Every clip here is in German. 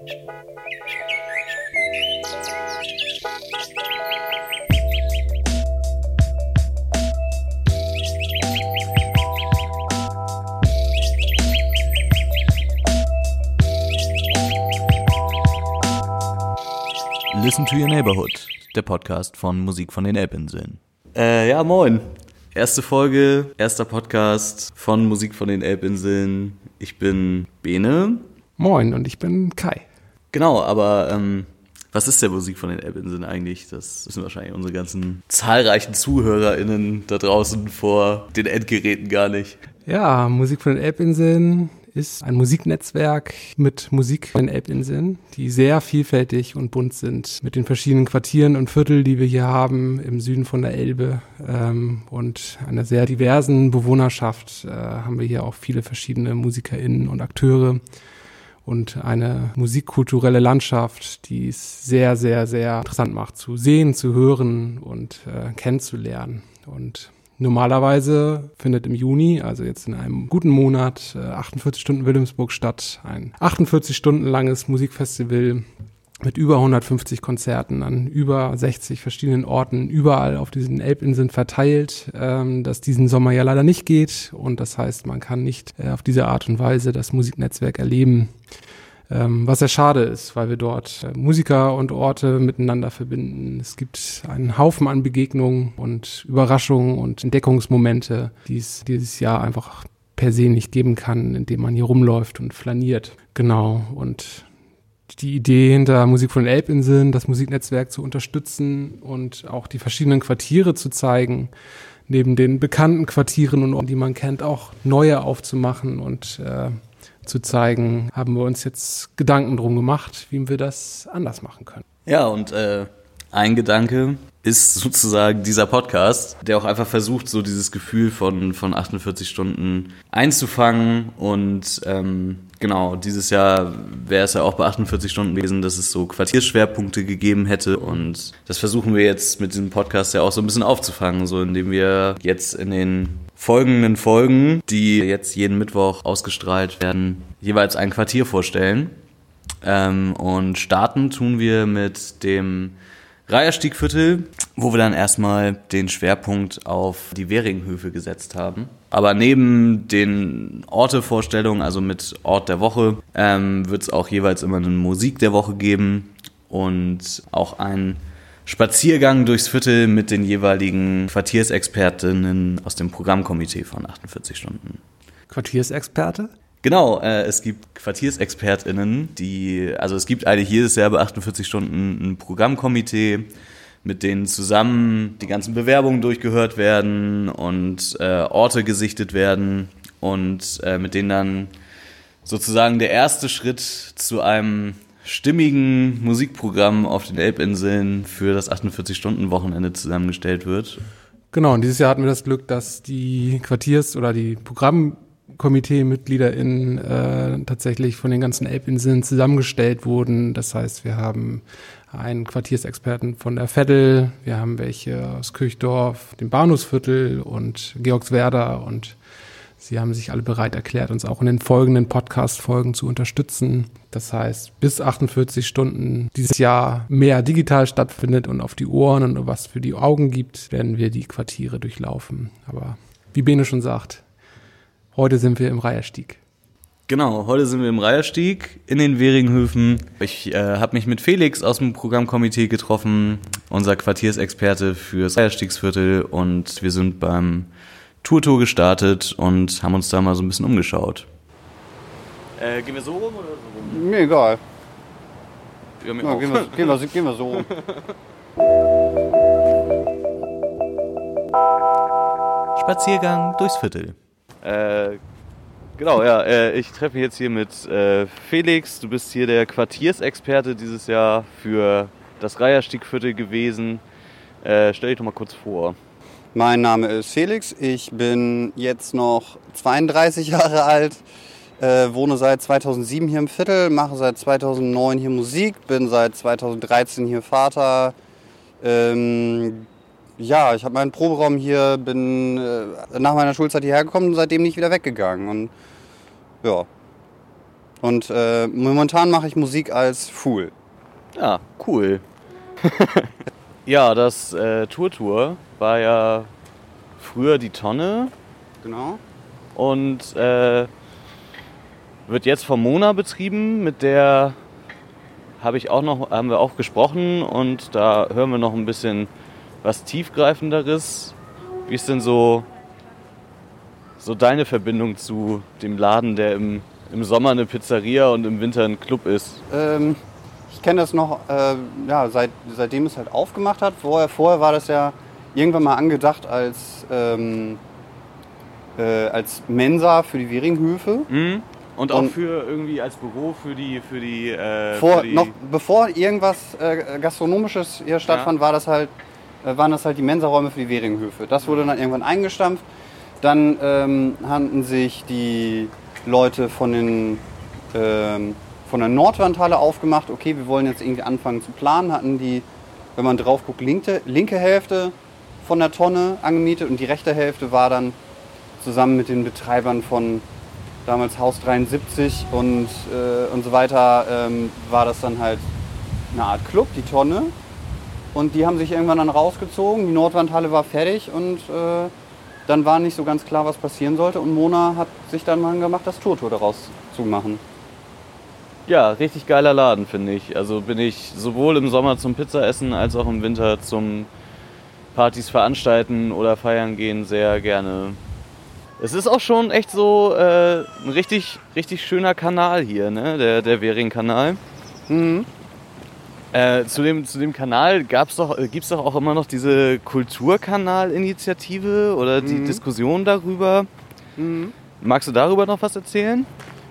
Listen to Your Neighborhood, der Podcast von Musik von den Elbinseln. Äh, ja, moin. Erste Folge, erster Podcast von Musik von den Elbinseln. Ich bin Bene. Moin und ich bin Kai. Genau, aber ähm, was ist der Musik von den Elbinseln eigentlich? Das wissen wahrscheinlich unsere ganzen zahlreichen ZuhörerInnen da draußen vor den Endgeräten gar nicht. Ja, Musik von den Elbinseln ist ein Musiknetzwerk mit Musik in Elbinseln, die sehr vielfältig und bunt sind mit den verschiedenen Quartieren und Viertel, die wir hier haben im Süden von der Elbe ähm, und einer sehr diversen Bewohnerschaft äh, haben wir hier auch viele verschiedene MusikerInnen und Akteure und eine musikkulturelle Landschaft, die es sehr, sehr, sehr interessant macht zu sehen, zu hören und äh, kennenzulernen und Normalerweise findet im Juni, also jetzt in einem guten Monat, 48 äh, Stunden Wilhelmsburg statt. Ein 48 Stunden langes Musikfestival mit über 150 Konzerten an über 60 verschiedenen Orten, überall auf diesen Elbinseln verteilt, ähm, das diesen Sommer ja leider nicht geht. Und das heißt, man kann nicht äh, auf diese Art und Weise das Musiknetzwerk erleben. Ähm, was sehr schade ist, weil wir dort äh, Musiker und Orte miteinander verbinden. Es gibt einen Haufen an Begegnungen und Überraschungen und Entdeckungsmomente, die es dieses Jahr einfach per se nicht geben kann, indem man hier rumläuft und flaniert. Genau. Und die Idee hinter Musik von Elbinseln, das Musiknetzwerk zu unterstützen und auch die verschiedenen Quartiere zu zeigen, neben den bekannten Quartieren und die man kennt, auch neue aufzumachen und äh, zu zeigen, haben wir uns jetzt Gedanken drum gemacht, wie wir das anders machen können. Ja, und äh, ein Gedanke ist sozusagen dieser Podcast, der auch einfach versucht, so dieses Gefühl von, von 48 Stunden einzufangen. Und ähm, genau, dieses Jahr wäre es ja auch bei 48 Stunden gewesen, dass es so Quartierschwerpunkte gegeben hätte. Und das versuchen wir jetzt mit diesem Podcast ja auch so ein bisschen aufzufangen, so indem wir jetzt in den folgenden Folgen, die jetzt jeden Mittwoch ausgestrahlt werden, jeweils ein Quartier vorstellen. Ähm, und starten tun wir mit dem Reiherstiegviertel, wo wir dann erstmal den Schwerpunkt auf die Währinghöfe gesetzt haben. Aber neben den Ortevorstellungen, also mit Ort der Woche, ähm, wird es auch jeweils immer eine Musik der Woche geben und auch ein Spaziergang durchs Viertel mit den jeweiligen Quartiersexpertinnen aus dem Programmkomitee von 48 Stunden. Quartiersexperte? Genau, äh, es gibt QuartiersexpertInnen, die, also es gibt eigentlich jedes Jahr bei 48 Stunden ein Programmkomitee, mit denen zusammen die ganzen Bewerbungen durchgehört werden und äh, Orte gesichtet werden und äh, mit denen dann sozusagen der erste Schritt zu einem stimmigen Musikprogramm auf den Elbinseln für das 48-Stunden-Wochenende zusammengestellt wird. Genau, und dieses Jahr hatten wir das Glück, dass die Quartiers- oder die Programmkomitee-MitgliederInnen äh, tatsächlich von den ganzen Elbinseln zusammengestellt wurden. Das heißt, wir haben einen Quartiersexperten von der Veddel, wir haben welche aus Kirchdorf, dem Bahnhofsviertel und Georgswerder und Sie haben sich alle bereit erklärt, uns auch in den folgenden Podcast-Folgen zu unterstützen. Das heißt, bis 48 Stunden dieses Jahr mehr digital stattfindet und auf die Ohren und was für die Augen gibt, werden wir die Quartiere durchlaufen. Aber wie Bene schon sagt, heute sind wir im Reiherstieg. Genau, heute sind wir im Reiherstieg in den Weringhöfen. Ich äh, habe mich mit Felix aus dem Programmkomitee getroffen, unser Quartiersexperte fürs Reiherstiegsviertel und wir sind beim Tour-Tour gestartet und haben uns da mal so ein bisschen umgeschaut. Äh, gehen wir so rum oder so rum? Mir egal. Ja, mir Ja, auch. gehen, wir, gehen, wir, gehen wir so rum. Spaziergang durchs Viertel. Äh, genau, ja, äh, ich treffe mich jetzt hier mit äh, Felix. Du bist hier der Quartiersexperte dieses Jahr für das Reiherstiegviertel gewesen. Äh, stell dich doch mal kurz vor. Mein Name ist Felix. Ich bin jetzt noch 32 Jahre alt, äh, wohne seit 2007 hier im Viertel, mache seit 2009 hier Musik, bin seit 2013 hier Vater. Ähm, ja, ich habe meinen Proberaum hier, bin äh, nach meiner Schulzeit hierher gekommen und seitdem nicht wieder weggegangen. Und ja, Und äh, momentan mache ich Musik als Fool. Ja, cool. ja, das äh, Tour Tour war ja früher die Tonne Genau. und äh, wird jetzt von Mona betrieben. Mit der habe ich auch noch, haben wir auch gesprochen und da hören wir noch ein bisschen was tiefgreifenderes. Wie ist denn so, so deine Verbindung zu dem Laden, der im, im Sommer eine Pizzeria und im Winter ein Club ist? Ähm, ich kenne das noch, äh, ja, seit, seitdem es halt aufgemacht hat. Vorher, vorher war das ja irgendwann mal angedacht als, ähm, äh, als Mensa für die Weringhöfe. Mhm. Und auch Und- für irgendwie als Büro für die für die, äh, Vor, für die noch bevor irgendwas äh, Gastronomisches hier stattfand, war das halt, waren das halt die Mensaräume für die Weringhöfe. Das wurde dann irgendwann eingestampft. Dann ähm, hatten sich die Leute von, den, ähm, von der Nordwandhalle aufgemacht. Okay, wir wollen jetzt irgendwie anfangen zu planen. Hatten die, wenn man drauf guckt, linke, linke Hälfte von der Tonne angemietet und die rechte Hälfte war dann zusammen mit den Betreibern von damals Haus 73 und, äh, und so weiter, ähm, war das dann halt eine Art Club, die Tonne. Und die haben sich irgendwann dann rausgezogen, die Nordwandhalle war fertig und äh, dann war nicht so ganz klar, was passieren sollte. Und Mona hat sich dann mal gemacht, das Tourtour daraus zu machen. Ja, richtig geiler Laden, finde ich. Also bin ich sowohl im Sommer zum Pizzaessen als auch im Winter zum Partys veranstalten oder feiern gehen sehr gerne. Es ist auch schon echt so äh, ein richtig, richtig schöner Kanal hier, ne? der, der Währing-Kanal. Mhm. Äh, zu, dem, zu dem Kanal gab's doch, äh, gibt es doch auch immer noch diese Kulturkanal-Initiative oder die Mhm. Diskussion darüber. Magst du darüber noch was erzählen?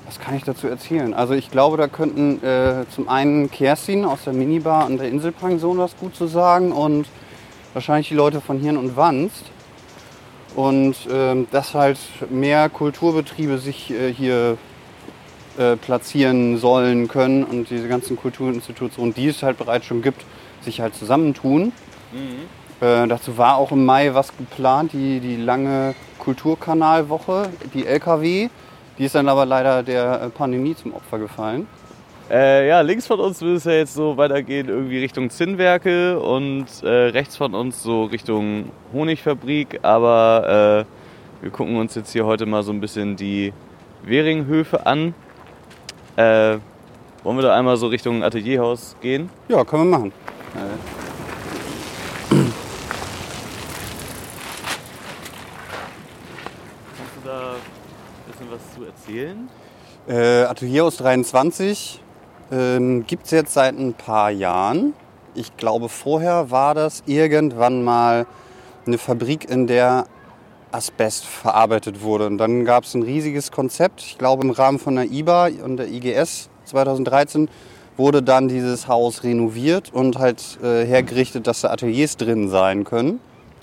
Was kann ich dazu erzählen? Also ich glaube, da könnten äh, zum einen Kerstin aus der Minibar und der Inselpension was gut zu sagen und wahrscheinlich die Leute von Hirn und Wanst. Und ähm, dass halt mehr Kulturbetriebe sich äh, hier äh, platzieren sollen können und diese ganzen Kulturinstitutionen, die es halt bereits schon gibt, sich halt zusammentun. Äh, dazu war auch im Mai was geplant, die, die lange Kulturkanalwoche, die LKW. Die ist dann aber leider der äh, Pandemie zum Opfer gefallen. Äh, ja, links von uns würde es ja jetzt so weitergehen, irgendwie Richtung Zinnwerke und äh, rechts von uns so Richtung Honigfabrik. Aber äh, wir gucken uns jetzt hier heute mal so ein bisschen die Währinghöfe an. Äh, wollen wir da einmal so Richtung Atelierhaus gehen? Ja, können wir machen. Kannst du da ein bisschen was zu erzählen? Äh, Atelierhaus 23 ähm, gibt es jetzt seit ein paar Jahren. Ich glaube, vorher war das irgendwann mal eine Fabrik, in der Asbest verarbeitet wurde. Und dann gab es ein riesiges Konzept. Ich glaube, im Rahmen von der IBA und der IGS 2013 wurde dann dieses Haus renoviert und halt äh, hergerichtet, dass da Ateliers drin sein können.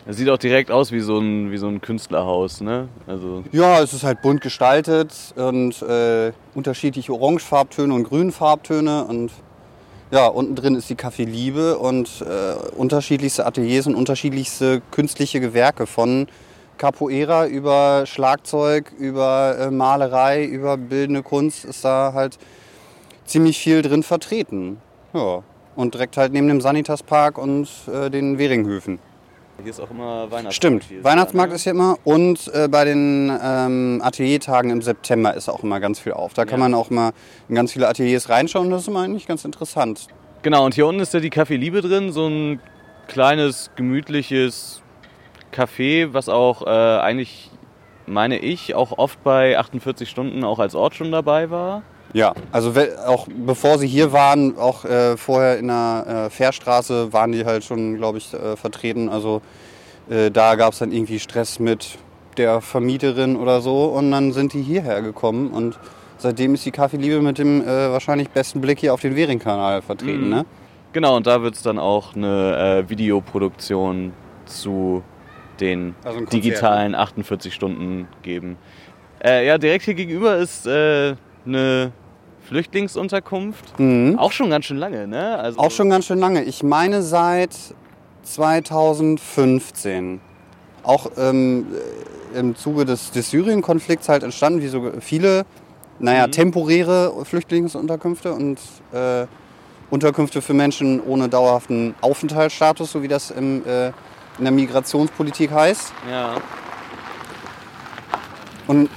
Das sieht auch direkt aus wie so ein, wie so ein Künstlerhaus, ne? Also, Ja, es ist halt bunt gestaltet und äh, unterschiedliche Orangefarbtöne und Grünfarbtöne und ja, unten drin ist die Café Liebe und äh, unterschiedlichste Ateliers und unterschiedlichste künstliche Gewerke von Capoeira über Schlagzeug, über äh, Malerei, über bildende Kunst ist da halt ziemlich viel drin vertreten. Ja. Und direkt halt neben dem Sanitaspark und äh, den Weringhöfen. hier ist auch immer Weihnachtsmarkt. Stimmt, Weihnachtsmarkt ne? ist hier immer und äh, bei den ähm, Ateliertagen im September ist auch immer ganz viel auf. Da kann Ja. man auch mal in ganz viele Ateliers reinschauen. Das ist immer eigentlich ganz interessant. Genau, und hier unten ist ja die Café Liebe drin, so ein kleines, gemütliches Café, was auch äh, eigentlich, meine ich, auch oft bei 48 Stunden auch als Ort schon dabei war. Ja, also auch bevor sie hier waren, auch äh, vorher in der äh, Fährstraße waren die halt schon, glaube ich, äh, vertreten. Also äh, da gab es dann irgendwie Stress mit der Vermieterin oder so und dann sind die hierher gekommen und seitdem ist die Café Liebe mit dem äh, wahrscheinlich besten Blick hier auf den Währing-Kanal vertreten. Mhm. Ne? Genau, und da wird es dann auch eine äh, Videoproduktion zu den Also digitalen 48 Stunden geben. Äh, ja, direkt hier gegenüber ist äh, eine Flüchtlingsunterkunft. Mhm. Auch schon ganz schön lange, ne? Also, Auch schon ganz schön lange. Ich meine seit 2015. Auch ähm, im Zuge des, des Syrien-Konflikts halt entstanden, wie so viele naja, temporäre Flüchtlingsunterkünfte und äh, Unterkünfte für Menschen ohne dauerhaften Aufenthaltsstatus, so wie das im, äh, in der Migrationspolitik heißt. Ja. Und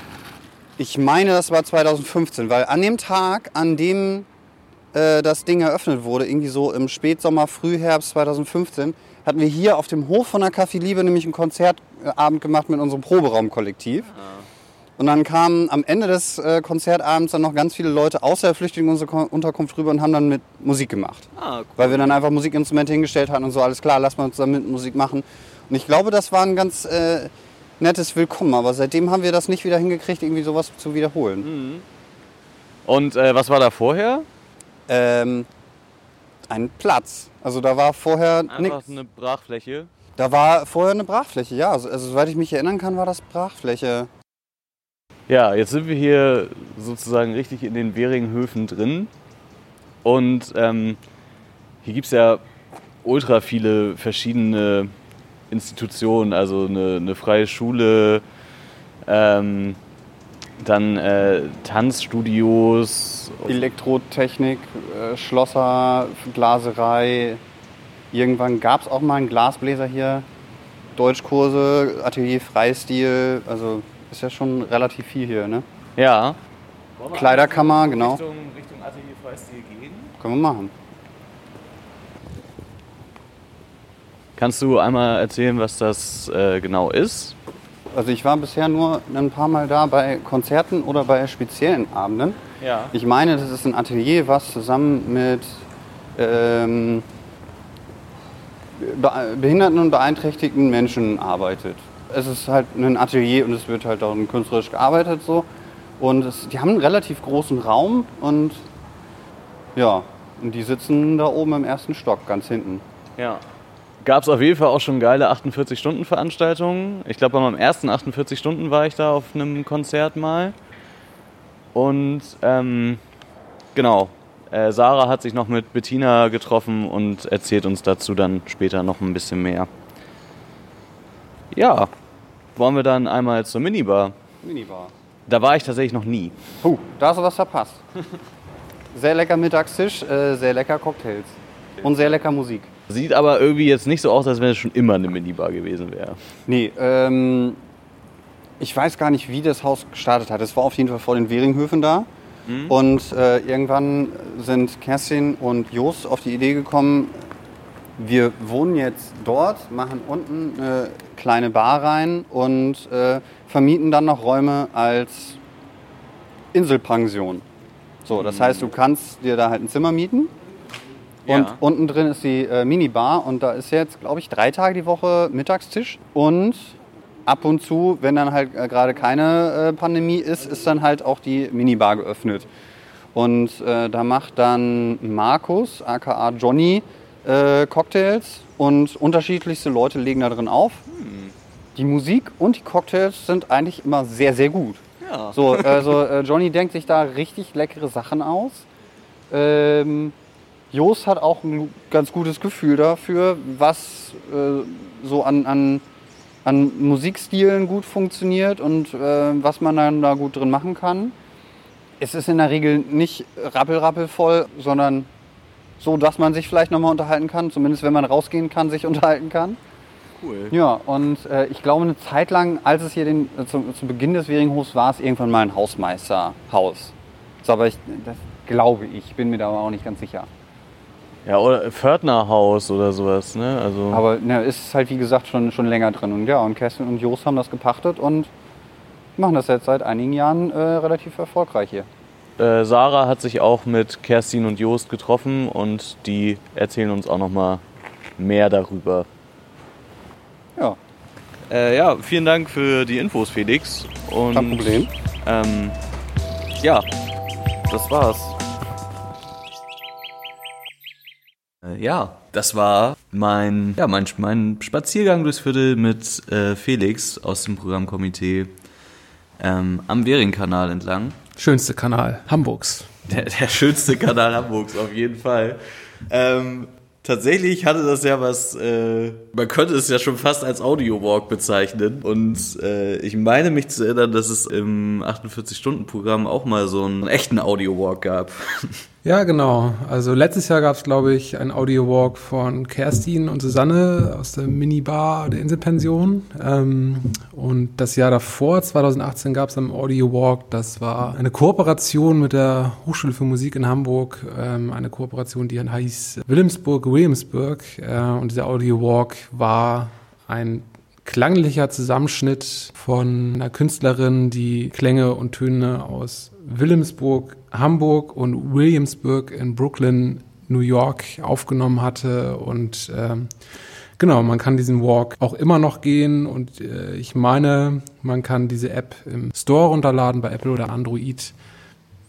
ich meine, das war 2015, weil an dem Tag, an dem äh, das Ding eröffnet wurde, irgendwie so im Spätsommer, Frühherbst 2015, hatten wir hier auf dem Hof von der Café Liebe nämlich einen Konzertabend gemacht mit unserem Proberaumkollektiv. Und dann kamen am Ende des äh, Konzertabends dann noch ganz viele Leute aus der Flüchtlingsunterkunft rüber und haben dann mit Musik gemacht. Ah, cool. Weil wir dann einfach Musikinstrumente hingestellt hatten und so, alles klar, lass mal uns damit Musik machen. Und ich glaube, das war ein ganz äh, nettes Willkommen. Aber seitdem haben wir das nicht wieder hingekriegt, irgendwie sowas zu wiederholen. Und äh, was war da vorher? Ähm, ein Platz. Also da war vorher Einfach nichts. eine Brachfläche. Da war vorher eine Brachfläche, ja. Also, also soweit ich mich erinnern kann, war das Brachfläche. Ja, jetzt sind wir hier sozusagen richtig in den Währinghöfen drin. Und ähm, hier gibt es ja ultra viele verschiedene Institutionen, also eine, eine freie Schule, ähm, dann äh, Tanzstudios. Elektrotechnik, äh, Schlosser, Glaserei. Irgendwann gab es auch mal einen Glasbläser hier. Deutschkurse, Atelier Freistil. Also ist ja schon relativ viel hier, ne? Ja. Kleiderkammer, genau. Richtung, Richtung Atelier Freistil gehen. Können wir machen. Kannst du einmal erzählen, was das äh, genau ist? Also ich war bisher nur ein paar Mal da bei Konzerten oder bei speziellen Abenden. Ja. Ich meine, das ist ein Atelier, was zusammen mit ähm, be behinderten und beeinträchtigten Menschen arbeitet. Es ist halt ein Atelier und es wird halt darin künstlerisch gearbeitet so. Und es, die haben einen relativ großen Raum und ja, und die sitzen da oben im ersten Stock, ganz hinten. Ja. Gab es auf jeden Fall auch schon geile 48-Stunden-Veranstaltungen. Ich glaube, bei meinem ersten 48 Stunden war ich da auf einem Konzert mal. Und ähm, genau, äh, Sarah hat sich noch mit Bettina getroffen und erzählt uns dazu dann später noch ein bisschen mehr. Ja, wollen wir dann einmal zur Minibar. Minibar. Da war ich tatsächlich noch nie. Puh, da hast du was verpasst. Sehr lecker Mittagstisch, äh, sehr lecker Cocktails und sehr lecker Musik. Sieht aber irgendwie jetzt nicht so aus, als wenn es schon immer eine Minibar gewesen wäre. Nee, ähm, ich weiß gar nicht, wie das Haus gestartet hat. Es war auf jeden Fall vor den Währinghöfen da. Und äh, irgendwann sind Kerstin und Jos auf die Idee gekommen, wir wohnen jetzt dort, machen unten eine kleine Bar rein und äh, vermieten dann noch Räume als Inselpension. So, das heißt, du kannst dir da halt ein Zimmer mieten. Und Ja. unten drin ist die äh, Minibar und da ist jetzt, glaube ich, drei Tage die Woche Mittagstisch. Und ab und zu, wenn dann halt äh, gerade keine äh, Pandemie ist, ist dann halt auch die Minibar geöffnet. Und äh, da macht dann Markus, aka Johnny, äh, Cocktails und unterschiedlichste Leute legen da drin auf. Die Musik und die Cocktails sind eigentlich immer sehr, sehr gut. Ja. So, also äh, Johnny denkt sich da richtig leckere Sachen aus. Ähm, Jos hat auch ein ganz gutes Gefühl dafür, was äh, so an, an, an Musikstilen gut funktioniert und äh, was man dann da gut drin machen kann. Es ist in der Regel nicht rappelrappelvoll, sondern so, dass man sich vielleicht nochmal unterhalten kann. Zumindest wenn man rausgehen kann, sich unterhalten kann. Cool. Ja, und äh, ich glaube, eine Zeit lang, als es hier den, äh, zu, zu Beginn des Währinghofs war, es irgendwann mal ein Hausmeisterhaus. So, aber ich, das glaube ich, bin mir da aber auch nicht ganz sicher. Ja, oder Pförtnerhaus oder sowas, ne? Also Aber ne, ist halt, wie gesagt, schon, schon länger drin. Und ja, und Kerstin und Jos haben das gepachtet und machen das jetzt seit einigen Jahren äh, relativ erfolgreich hier. Äh, Sarah hat sich auch mit Kerstin und Joost getroffen und die erzählen uns auch noch mal mehr darüber. Ja, Äh, ja, vielen Dank für die Infos, Felix. Und, kein Problem. Ähm, ja, das war's. Äh, Ja, das war mein, ja, mein, mein Spaziergang durchs Viertel mit äh, Felix aus dem Programmkomitee ähm, am Währingkanal entlang. Schönste Kanal Hamburgs. Der, der schönste Kanal Hamburgs auf jeden Fall. Ähm, tatsächlich hatte das ja was, äh, man könnte es ja schon fast als Audio-Walk bezeichnen. Und äh, ich meine mich zu erinnern, dass es im 48-Stunden-Programm auch mal so einen echten Audio-Walk gab. Ja, genau. Also letztes Jahr gab es, glaube ich, ein Audio-Walk von Kerstin und Susanne aus der Minibar der Inselpension. Ähm, und das Jahr davor, 2018, gab es ein Audio-Walk. Das war eine Kooperation mit der Hochschule für Musik in Hamburg. Ähm, eine Kooperation, die hieß Wilhelmsburg-Williamsburg. Äh, und dieser Audio-Walk war ein klanglicher Zusammenschnitt von einer Künstlerin, die Klänge und Töne aus Wilhelmsburg, Hamburg und Williamsburg in Brooklyn, New York aufgenommen hatte. Und ähm, genau, man kann diesen Walk auch immer noch gehen. Und äh, ich meine, man kann diese App im Store runterladen bei Apple oder Android.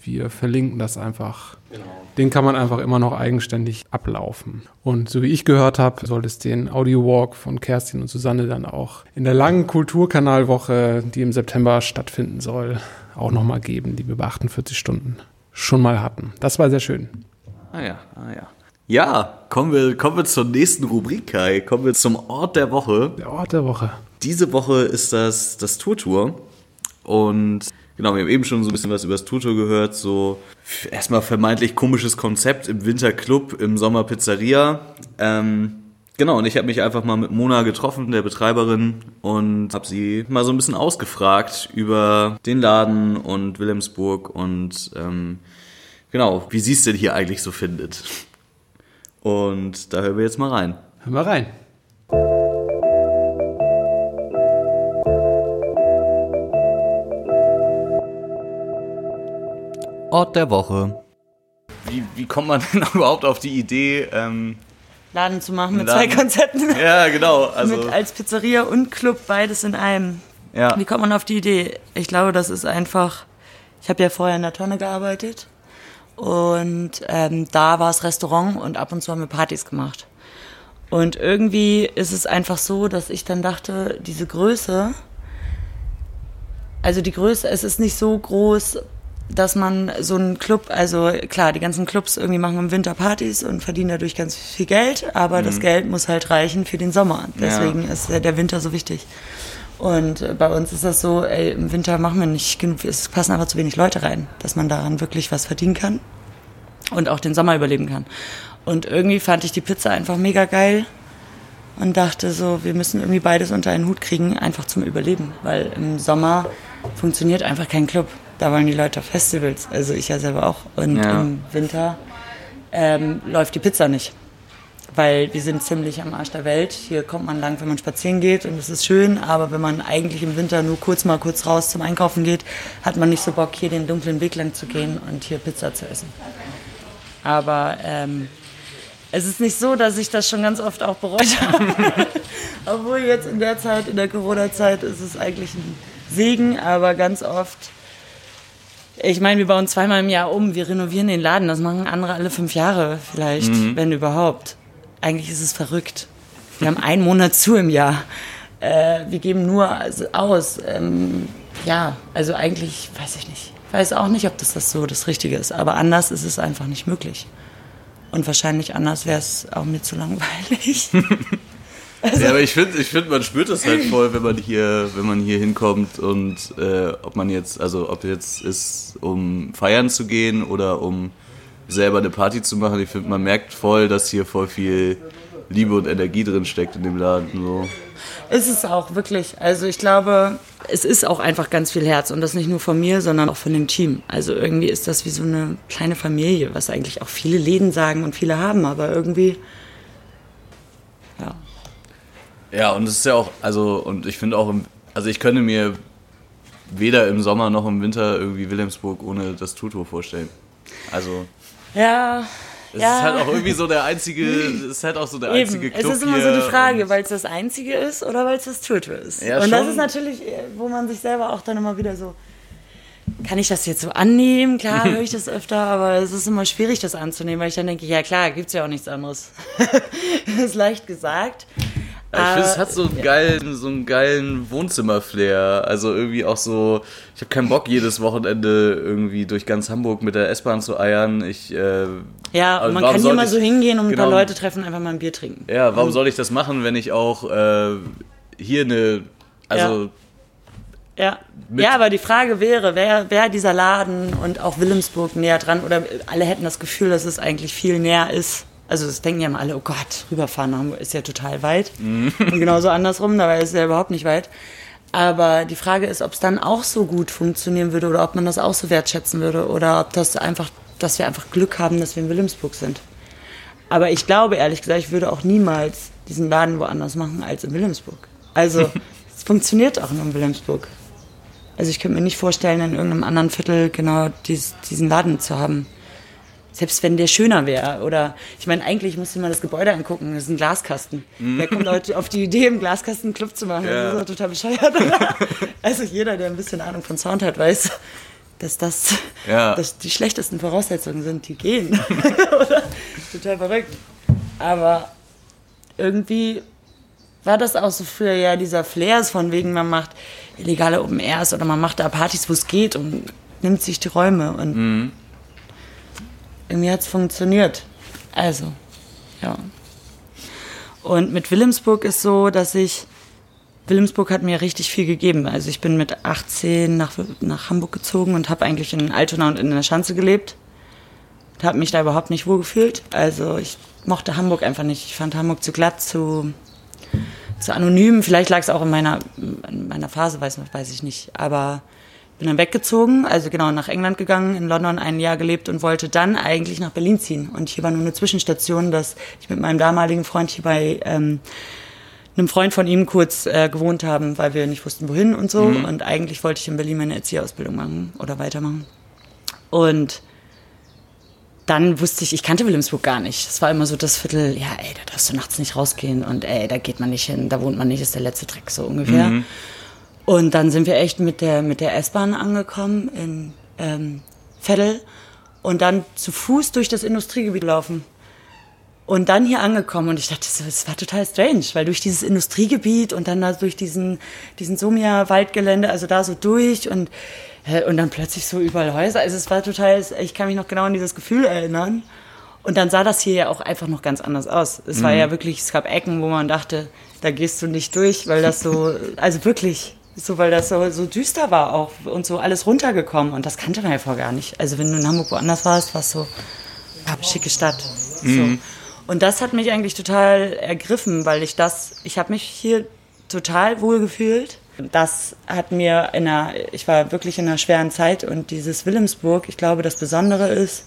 Wir verlinken das einfach. Genau. Den kann man einfach immer noch eigenständig ablaufen. Und so wie ich gehört habe, soll es den Audio Walk von Kerstin und Susanne dann auch in der langen Kulturkanalwoche, die im September stattfinden soll, auch nochmal geben, die wir bei 48 Stunden schon mal hatten. Das war sehr schön. Ah ja, ah ja. Ja, kommen wir, kommen wir zur nächsten Rubrik, Kai. Kommen wir zum Ort der Woche. Der Ort der Woche. Diese Woche ist das das Tour-Tour. Und genau, wir haben eben schon so ein bisschen was über das Tour-Tour gehört. So erstmal vermeintlich komisches Konzept im Winterclub, im Sommer Pizzeria. Ähm, Genau, und ich habe mich einfach mal mit Mona getroffen, der Betreiberin, und habe sie mal so ein bisschen ausgefragt über den Laden und Wilhelmsburg und ähm, genau, wie sie es denn hier eigentlich so findet. Und da hören wir jetzt mal rein. Hör mal rein. Ort der Woche. Wie, wie kommt man denn überhaupt auf die Idee, ähm, Laden zu machen mit Laden. zwei Konzepten. Ja, genau. Also mit als Pizzeria und Club beides in einem. Ja. Wie kommt man auf die Idee? Ich glaube, das ist einfach. Ich habe ja vorher in der Tonne gearbeitet und ähm, da war es Restaurant und ab und zu haben wir Partys gemacht. Und irgendwie ist es einfach so, dass ich dann dachte, diese Größe, also die Größe, es ist nicht so groß, dass man so einen Club, also klar, die ganzen Clubs irgendwie machen im Winter Partys und verdienen dadurch ganz viel Geld, aber mhm. das Geld muss halt reichen für den Sommer. Deswegen ja. ist der Winter so wichtig. Und äh, bei uns ist das so, ey, im Winter machen wir nicht genug, es passen einfach zu wenig Leute rein, dass man daran wirklich was verdienen kann und auch den Sommer überleben kann. Und irgendwie fand ich die Pizza einfach mega geil und dachte so, wir müssen irgendwie beides unter einen Hut kriegen, einfach zum Überleben, weil im Sommer funktioniert einfach kein Club da wollen die Leute auf Festivals, also ich ja selber auch. Und ja. im Winter ähm, läuft die Pizza nicht. Weil wir sind ziemlich am Arsch der Welt. Hier kommt man lang, wenn man spazieren geht und es ist schön, aber wenn man eigentlich im Winter nur kurz mal kurz raus zum Einkaufen geht, hat man nicht so Bock, hier den dunklen Weg lang zu gehen und hier Pizza zu essen. Aber ähm, es ist nicht so, dass ich das schon ganz oft auch bereut habe. Obwohl jetzt in der Zeit, in der Corona-Zeit, ist es eigentlich ein Segen, aber ganz oft ich meine, wir bauen zweimal im Jahr um, wir renovieren den Laden. Das machen andere alle fünf Jahre vielleicht, mhm. wenn überhaupt. Eigentlich ist es verrückt. Wir haben einen Monat zu im Jahr. Äh, wir geben nur aus. Ähm, ja, also eigentlich weiß ich nicht. Ich weiß auch nicht, ob das, das so das Richtige ist. Aber anders ist es einfach nicht möglich. Und wahrscheinlich anders wäre es auch mir zu langweilig. Also ja, aber ich finde, ich find, man spürt das halt voll, wenn man hier, wenn man hier hinkommt und äh, ob man jetzt, also ob jetzt ist, um feiern zu gehen oder um selber eine Party zu machen. Ich finde, man merkt voll, dass hier voll viel Liebe und Energie drin steckt in dem Laden. So. Ist es auch, wirklich. Also ich glaube, es ist auch einfach ganz viel Herz und das nicht nur von mir, sondern auch von dem Team. Also irgendwie ist das wie so eine kleine Familie, was eigentlich auch viele Läden sagen und viele haben, aber irgendwie Ja, und es ist ja auch, also, und ich finde auch, im, also ich könnte mir weder im Sommer noch im Winter irgendwie Wilhelmsburg ohne das Tutor vorstellen. Also. Ja. Es ja. ist halt auch irgendwie so der einzige, es ist halt auch so der Eben. einzige Club Es ist immer so die Frage, weil es das einzige ist oder weil es das Tutor ist. Ja, und schon. das ist natürlich, wo man sich selber auch dann immer wieder so, kann ich das jetzt so annehmen? Klar, höre ich das öfter, aber es ist immer schwierig, das anzunehmen, weil ich dann denke, ja klar, gibt es ja auch nichts anderes. das ist leicht gesagt. Ja, ich finde, es Äh, hat so einen geilen, so einen geilen Wohnzimmer-Flair. Also irgendwie auch so, ich habe keinen Bock, jedes Wochenende irgendwie durch ganz Hamburg mit der S-Bahn zu eiern. Ich, äh, Ja, Also man kann hier mal ich- so hingehen und ein paar genau. Leute treffen, einfach mal ein Bier trinken. ja, warum soll ich das machen, wenn ich auch äh, hier eine, also Ja. Mit- ja, aber die Frage wäre, wäre wär dieser Laden und auch Wilhelmsburg näher dran oder alle hätten das Gefühl, dass es eigentlich viel näher ist. Also das denken ja immer alle, oh Gott, rüberfahren nach Hamburg ist ja total weit. Mhm. Und genauso andersrum, dabei ist es ja überhaupt nicht weit. Aber die Frage ist, ob es dann auch so gut funktionieren würde oder ob man das auch so wertschätzen würde oder ob das einfach, dass wir einfach Glück haben, dass wir in Wilhelmsburg sind. Aber ich glaube, ehrlich gesagt, ich würde auch niemals diesen Laden woanders machen als in Wilhelmsburg. Also, es funktioniert auch nur in Wilhelmsburg. Also, ich könnte mir nicht vorstellen, in irgendeinem anderen Viertel genau dies, diesen Laden zu haben. Selbst wenn der schöner wäre. Oder, ich meine, eigentlich muss ich mal das Gebäude angucken. Das ist ein Glaskasten. Wer kommt heute auf die Idee, im Glaskasten einen Club zu machen? Ja. Das ist doch total bescheuert. Also, jeder, der ein bisschen Ahnung von Sound hat, weiß, dass das Ja. dass die schlechtesten Voraussetzungen sind, die gehen. Total verrückt. Aber irgendwie war das auch so früher ja dieser Flair von wegen, man macht illegale Open Airs oder man macht da Partys, wo es geht und nimmt sich die Räume und irgendwie hat es funktioniert. Also, ja. Und mit Wilhelmsburg ist so, dass ich Wilhelmsburg hat mir richtig viel gegeben. Also ich bin mit 18 nach, nach Hamburg gezogen und habe eigentlich in Altona und in der Schanze gelebt. Habe mich da überhaupt nicht wohlgefühlt. Also ich mochte Hamburg einfach nicht. Ich fand Hamburg zu glatt, zu, zu anonym. Vielleicht lag es auch in meiner, in meiner Phase, weiß, weiß ich nicht. Aber bin dann weggezogen, also genau nach England gegangen, in London ein Jahr gelebt und wollte dann eigentlich nach Berlin ziehen. Und hier war nur eine Zwischenstation, dass ich mit meinem damaligen Freund hier bei ähm, einem Freund von ihm kurz äh, gewohnt haben, weil wir nicht wussten, wohin und so. Und eigentlich wollte ich in Berlin meine Erzieherausbildung machen oder weitermachen. Und dann wusste ich, ich kannte Wilhelmsburg gar nicht. Es war immer so das Viertel, ja, ey, da darfst du nachts nicht rausgehen und ey, da geht man nicht hin, da wohnt man nicht, ist der letzte Dreck, so ungefähr. Und dann sind wir echt mit der, mit der S-Bahn angekommen in ähm, Veddel und dann zu Fuß durch das Industriegebiet laufen. Und dann hier angekommen und ich dachte, das- war total strange, weil durch dieses Industriegebiet und dann da durch diesen, diesen Somia-Waldgelände, also da so durch und, und dann plötzlich so überall Häuser. Also es war total, ich kann mich noch genau an dieses Gefühl erinnern. Und dann sah das hier ja auch einfach noch ganz anders aus. Es war ja wirklich, es gab Ecken, wo man dachte, da gehst du nicht durch, weil das so, also wirklich, so, weil das so, so düster war auch und so alles runtergekommen. Und das kannte man ja vorher gar nicht. Also wenn du in Hamburg woanders warst, war es so, ja, schicke Stadt. So. Und das hat mich eigentlich total ergriffen, weil ich das, ich habe mich hier total wohl gefühlt. Das hat mir in einer, ich war wirklich in einer schweren Zeit und dieses Wilhelmsburg, ich glaube, das Besondere ist,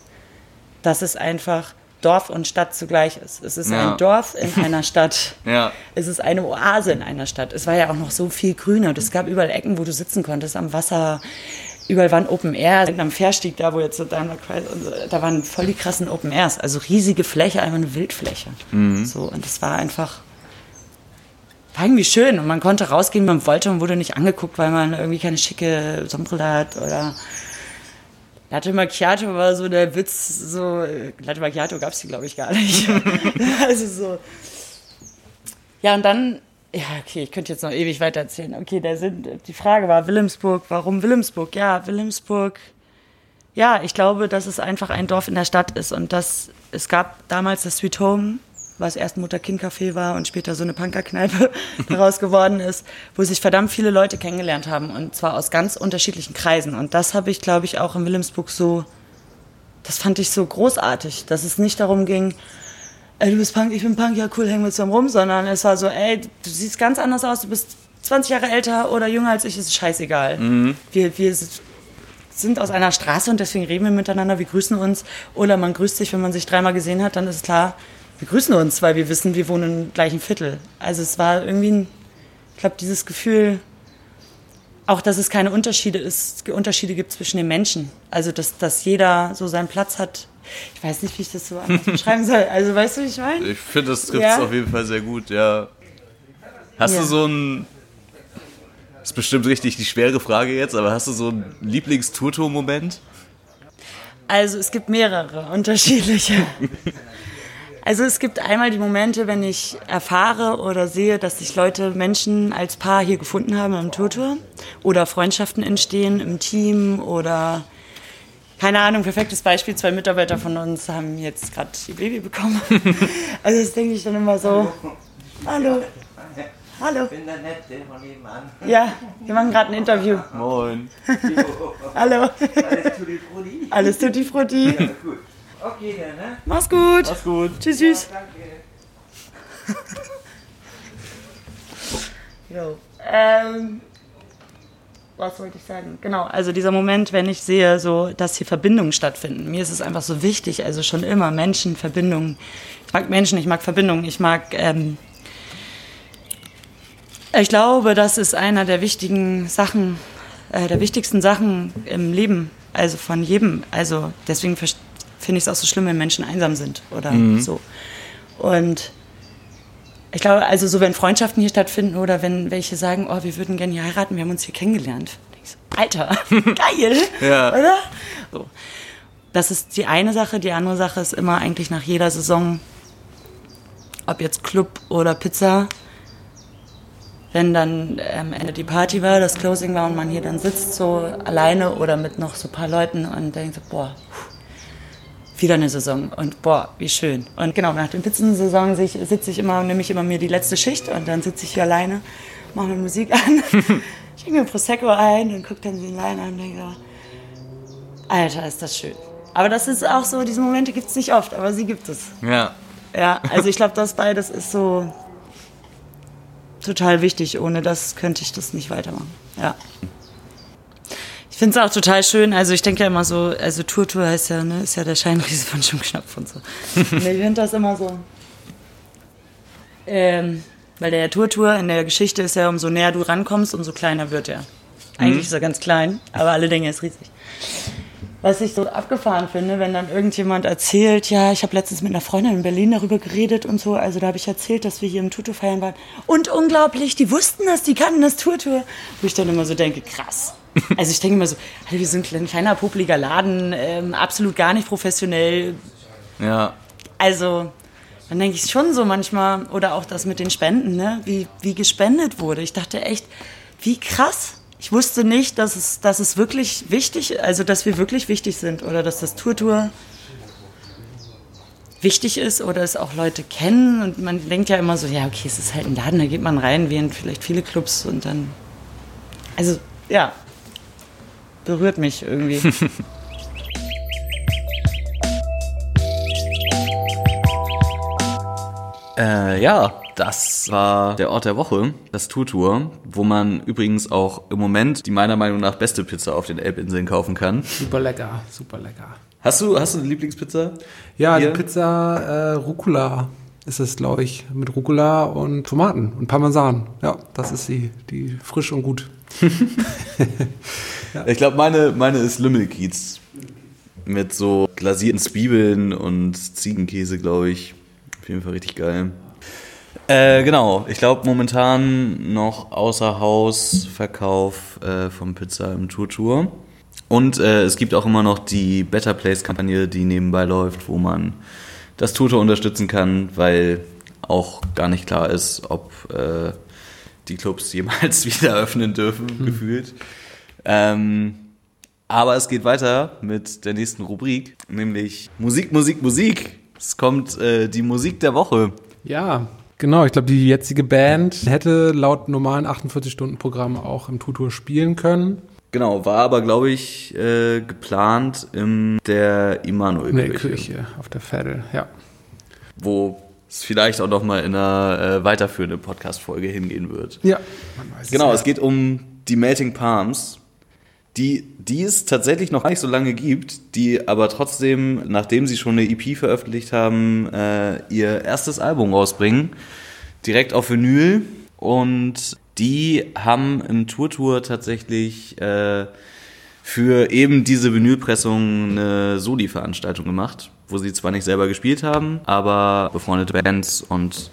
dass es einfach Dorf und Stadt zugleich ist. Es ist Ja. ein Dorf in einer Stadt. Ja. Es ist eine Oase in einer Stadt. Es war ja auch noch so viel grüner und es gab überall Ecken, wo du sitzen konntest, am Wasser. Überall waren Open Air. Am Fährstieg, da wo jetzt so Daimler so, da waren voll die krassen Open Airs. Also riesige Fläche, einfach eine Wildfläche. So, und es war einfach, war irgendwie schön. Und man konnte rausgehen, wenn man wollte und wurde nicht angeguckt, weil man irgendwie keine schicke Sonnenbrille hat oder Latte Macchiato war so der Witz, so, Latte Macchiato gab es hier, glaube ich, gar nicht. also so. Ja, und dann, ja, okay, ich könnte jetzt noch ewig weiter erzählen. Okay, da sind, die Frage war Wilhelmsburg, warum Wilhelmsburg? Ja, Wilhelmsburg, ja, ich glaube, dass es einfach ein Dorf in der Stadt ist und dass es gab damals das Sweet Home, was erst Mutter-Kind-Café war und später so eine Punkerkneipe daraus geworden ist, wo sich verdammt viele Leute kennengelernt haben und zwar aus ganz unterschiedlichen Kreisen. Und das habe ich, glaube ich, auch in Wilhelmsburg so, das fand ich so großartig, dass es nicht darum ging, ey, du bist Punk, ich bin Punk, ja cool, hängen wir zusammen rum, sondern es war so, ey, du siehst ganz anders aus, du bist 20 Jahre älter oder jünger als ich, ist scheißegal. Wir, wir sind aus einer Straße und deswegen reden wir miteinander, wir grüßen uns. Oder man grüßt sich, wenn man sich dreimal gesehen hat, dann ist klar, wir grüßen uns, weil wir wissen, wir wohnen im gleichen Viertel. Also es war irgendwie, ein, ich glaube, dieses Gefühl, auch dass es keine Unterschiede ist, Unterschiede gibt zwischen den Menschen. Also dass, dass jeder so seinen Platz hat. Ich weiß nicht, wie ich das so anders beschreiben soll. Also weißt du, wie ich meine? Ich finde, das trifft Ja. es auf jeden Fall sehr gut, ja. Hast Ja. du so ein. Ist bestimmt richtig die schwere Frage jetzt, aber hast du so einen Lieblings-Turto-Moment? Also es gibt mehrere unterschiedliche. Also es gibt einmal die Momente, wenn ich erfahre oder sehe, dass sich Leute, Menschen als Paar hier gefunden haben am Tourtour oder Freundschaften entstehen im Team oder keine Ahnung, perfektes Beispiel, zwei Mitarbeiter von uns haben jetzt gerade ihr Baby bekommen. Also das denke ich dann immer so, hallo, hallo. Ich bin der Nette von nebenan. Ja, wir machen gerade ein Interview. Moin. Hallo, Alles tutti frutti? alles tutti frutti. Gut. Okay, dann, ne? Mach's gut. Mach's gut. Tschüss, tschüss. Danke. Jo. Ähm, was wollte ich sagen? Genau, also dieser Moment, wenn ich sehe, so, dass hier Verbindungen stattfinden. Mir ist es einfach so wichtig, also schon immer Menschen, Verbindungen. Ich mag Menschen, ich mag Verbindungen, ich mag. Ähm, ich glaube, das ist einer der wichtigen Sachen, äh, der wichtigsten Sachen im Leben, also von jedem. Also deswegen vers- finde ich es auch so schlimm, wenn Menschen einsam sind oder so. Und ich glaube, also so wenn Freundschaften hier stattfinden oder wenn welche sagen, oh, wir würden gerne hier heiraten, wir haben uns hier kennengelernt. So, Alter, geil, Ja. oder? So. Das ist die eine Sache. Die andere Sache ist immer eigentlich nach jeder Saison, ob jetzt Club oder Pizza, wenn dann am Ende die Party war, das Closing war und man hier dann sitzt so alleine oder mit noch so ein paar Leuten und denkt so, boah, wieder eine Saison und boah, wie schön. Und genau, nach den Pizzensaison sitze ich immer, nehme ich immer mir die letzte Schicht und dann sitze ich hier alleine, mache mir Musik an, schenke mir Prosecco ein und gucke dann den Line an und denke Alter, ist das schön. Aber das ist auch so, diese Momente gibt es nicht oft, aber sie gibt es. Ja. Ja, also ich glaube, das beides ist so total wichtig. Ohne das könnte ich das nicht weitermachen. Ja. Ich finde es auch total schön. Also ich denke ja immer so, also Tour Tour heißt ja, ne, ist ja der Scheinriese von Schwimmknopf und so. Und ich finde das immer so. Ähm, weil der Tour Tour in der Geschichte ist ja, umso näher du rankommst, umso kleiner wird er. Eigentlich ist er ganz klein, aber alle denken, er ist riesig. Was ich so abgefahren finde, wenn dann irgendjemand erzählt, ja, ich habe letztens mit einer Freundin in Berlin darüber geredet und so, also da habe ich erzählt, dass wir hier im Tutu feiern waren. Und unglaublich, die wussten das, die kannten das Tutu. Wo ich dann immer so denke, krass. Also ich denke immer so, Alter, wir sind ein kleiner, popliger Laden, ähm, absolut gar nicht professionell. Ja. Also dann denke ich schon so manchmal, oder auch das mit den Spenden, ne? wie, wie gespendet wurde. Ich dachte echt, wie krass. Ich wusste nicht, dass es, dass es wirklich wichtig, also dass wir wirklich wichtig sind oder dass das Tour-Tour wichtig ist oder es auch Leute kennen und man denkt ja immer so, ja okay, es ist halt ein Laden, da geht man rein, wie in vielleicht viele Clubs und dann, also ja, berührt mich irgendwie. Äh, ja, das war der Ort der Woche, das Tour-Tour, wo man übrigens auch im Moment die meiner Meinung nach beste Pizza auf den Elbinseln kaufen kann. Super lecker, super lecker. Hast du, hast du eine Lieblingspizza? Ja, Hier? die Pizza äh, Rucola ist es, glaube ich, mit Rucola und Tomaten und Parmesan. Ja, das ist sie, die frisch und gut. Ich glaube, meine, meine ist Lümmelkiez. Mit so glasierten Zwiebeln und Ziegenkäse, glaube ich. Auf jeden Fall richtig geil. Äh, genau, ich glaube momentan noch außer Haus Verkauf äh, von Pizza im Tour Tour. Und äh, es gibt auch immer noch die Better Place Kampagne, die nebenbei läuft, wo man das Tour Tour unterstützen kann, weil auch gar nicht klar ist, ob äh, die Clubs jemals wieder öffnen dürfen, gefühlt. Ähm, aber es geht weiter mit der nächsten Rubrik, nämlich Musik, Musik, Musik. Es kommt äh, die Musik der Woche. Ja, genau. Ich glaube, die jetzige Band hätte laut normalen 48-Stunden-Programm auch im Tutor spielen können. Genau, war aber, glaube ich, äh, geplant in der In der Immanuel-Kirche. Kirche auf der Veddel, ja. Wo es vielleicht auch noch mal in einer äh, weiterführenden Podcast-Folge hingehen wird. Ja, man weiß Genau, ja. es geht um die Melting Palms, die, die es tatsächlich noch gar nicht so lange gibt, die aber trotzdem, nachdem sie schon eine EP veröffentlicht haben, äh, ihr erstes Album rausbringen, direkt auf Vinyl. Und die haben im Tour-Tour tatsächlich äh, für eben diese Vinylpressung eine Soli-Veranstaltung gemacht, wo sie zwar nicht selber gespielt haben, aber befreundete Bands und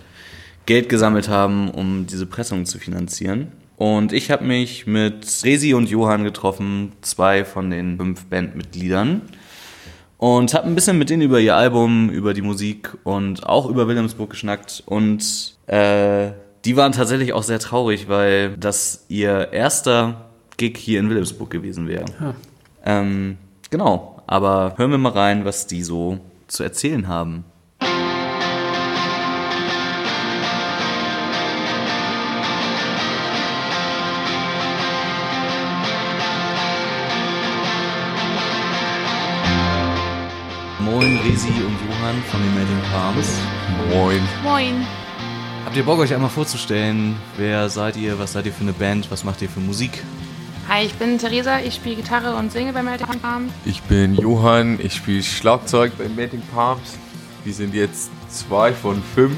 Geld gesammelt haben, um diese Pressung zu finanzieren. Und ich habe mich mit Resi und Johann getroffen, zwei von den fünf Bandmitgliedern. Und habe ein bisschen mit denen über ihr Album, über die Musik und auch über Wilhelmsburg geschnackt. Und äh, die waren tatsächlich auch sehr traurig, weil das ihr erster Gig hier in Wilhelmsburg gewesen wäre. Ähm, genau, aber hören wir mal rein, was die so zu erzählen haben. Moin, Resi und Johann von den Melting Palms. Moin. Moin. Habt ihr Bock, euch einmal vorzustellen? Wer seid ihr? Was seid ihr für eine Band? Was macht ihr für Musik? Hi, ich bin Theresa, ich spiele Gitarre und singe bei Melting Farm. Ich bin Johann, ich spiele Schlagzeug bei Melting Palms. Wir sind jetzt zwei von fünf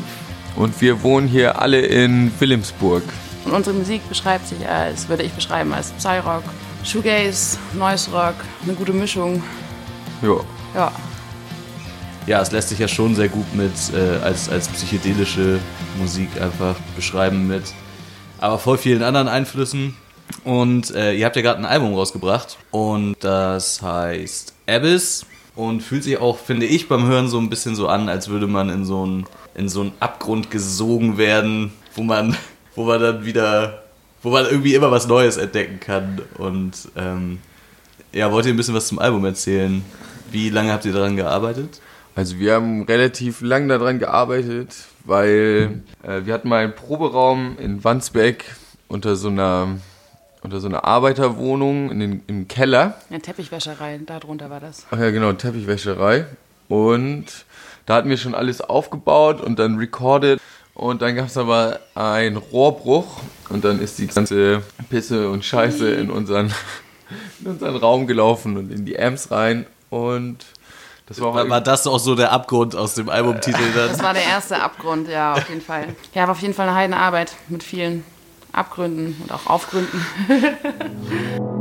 und wir wohnen hier alle in Wilhelmsburg. Und unsere Musik beschreibt sich als, würde ich beschreiben, als Psyrock, Shoegaze, Noise Rock, eine gute Mischung. Ja. Ja, Ja, es lässt sich ja schon sehr gut mit äh, als, als psychedelische Musik einfach beschreiben mit aber voll vielen anderen Einflüssen. Und äh, ihr habt ja gerade ein Album rausgebracht und das heißt Abyss und fühlt sich auch, finde ich, beim Hören so ein bisschen so an, als würde man in so einen in so einen Abgrund gesogen werden, wo man wo man dann wieder wo man irgendwie immer was Neues entdecken kann und ähm, ja, wollt ihr ein bisschen was zum Album erzählen? Wie lange habt ihr daran gearbeitet? Also wir haben relativ lang daran gearbeitet, weil äh, wir hatten mal einen Proberaum in Wandsbek unter so einer unter so einer Arbeiterwohnung in den, im Keller. eine Teppichwäscherei, da drunter war das. Ach ja, genau, Teppichwäscherei. Und da hatten wir schon alles aufgebaut und dann recorded. Und dann gab es aber einen Rohrbruch und dann ist die ganze Pisse und Scheiße in unseren, in unseren Raum gelaufen und in die Amps rein. Und das war War, war das auch so der Abgrund aus dem Albumtitel dann? Das war der erste Abgrund, ja, auf jeden Fall. Ja, war auf jeden Fall eine Heidenarbeit mit vielen Abgründen und auch Aufgründen.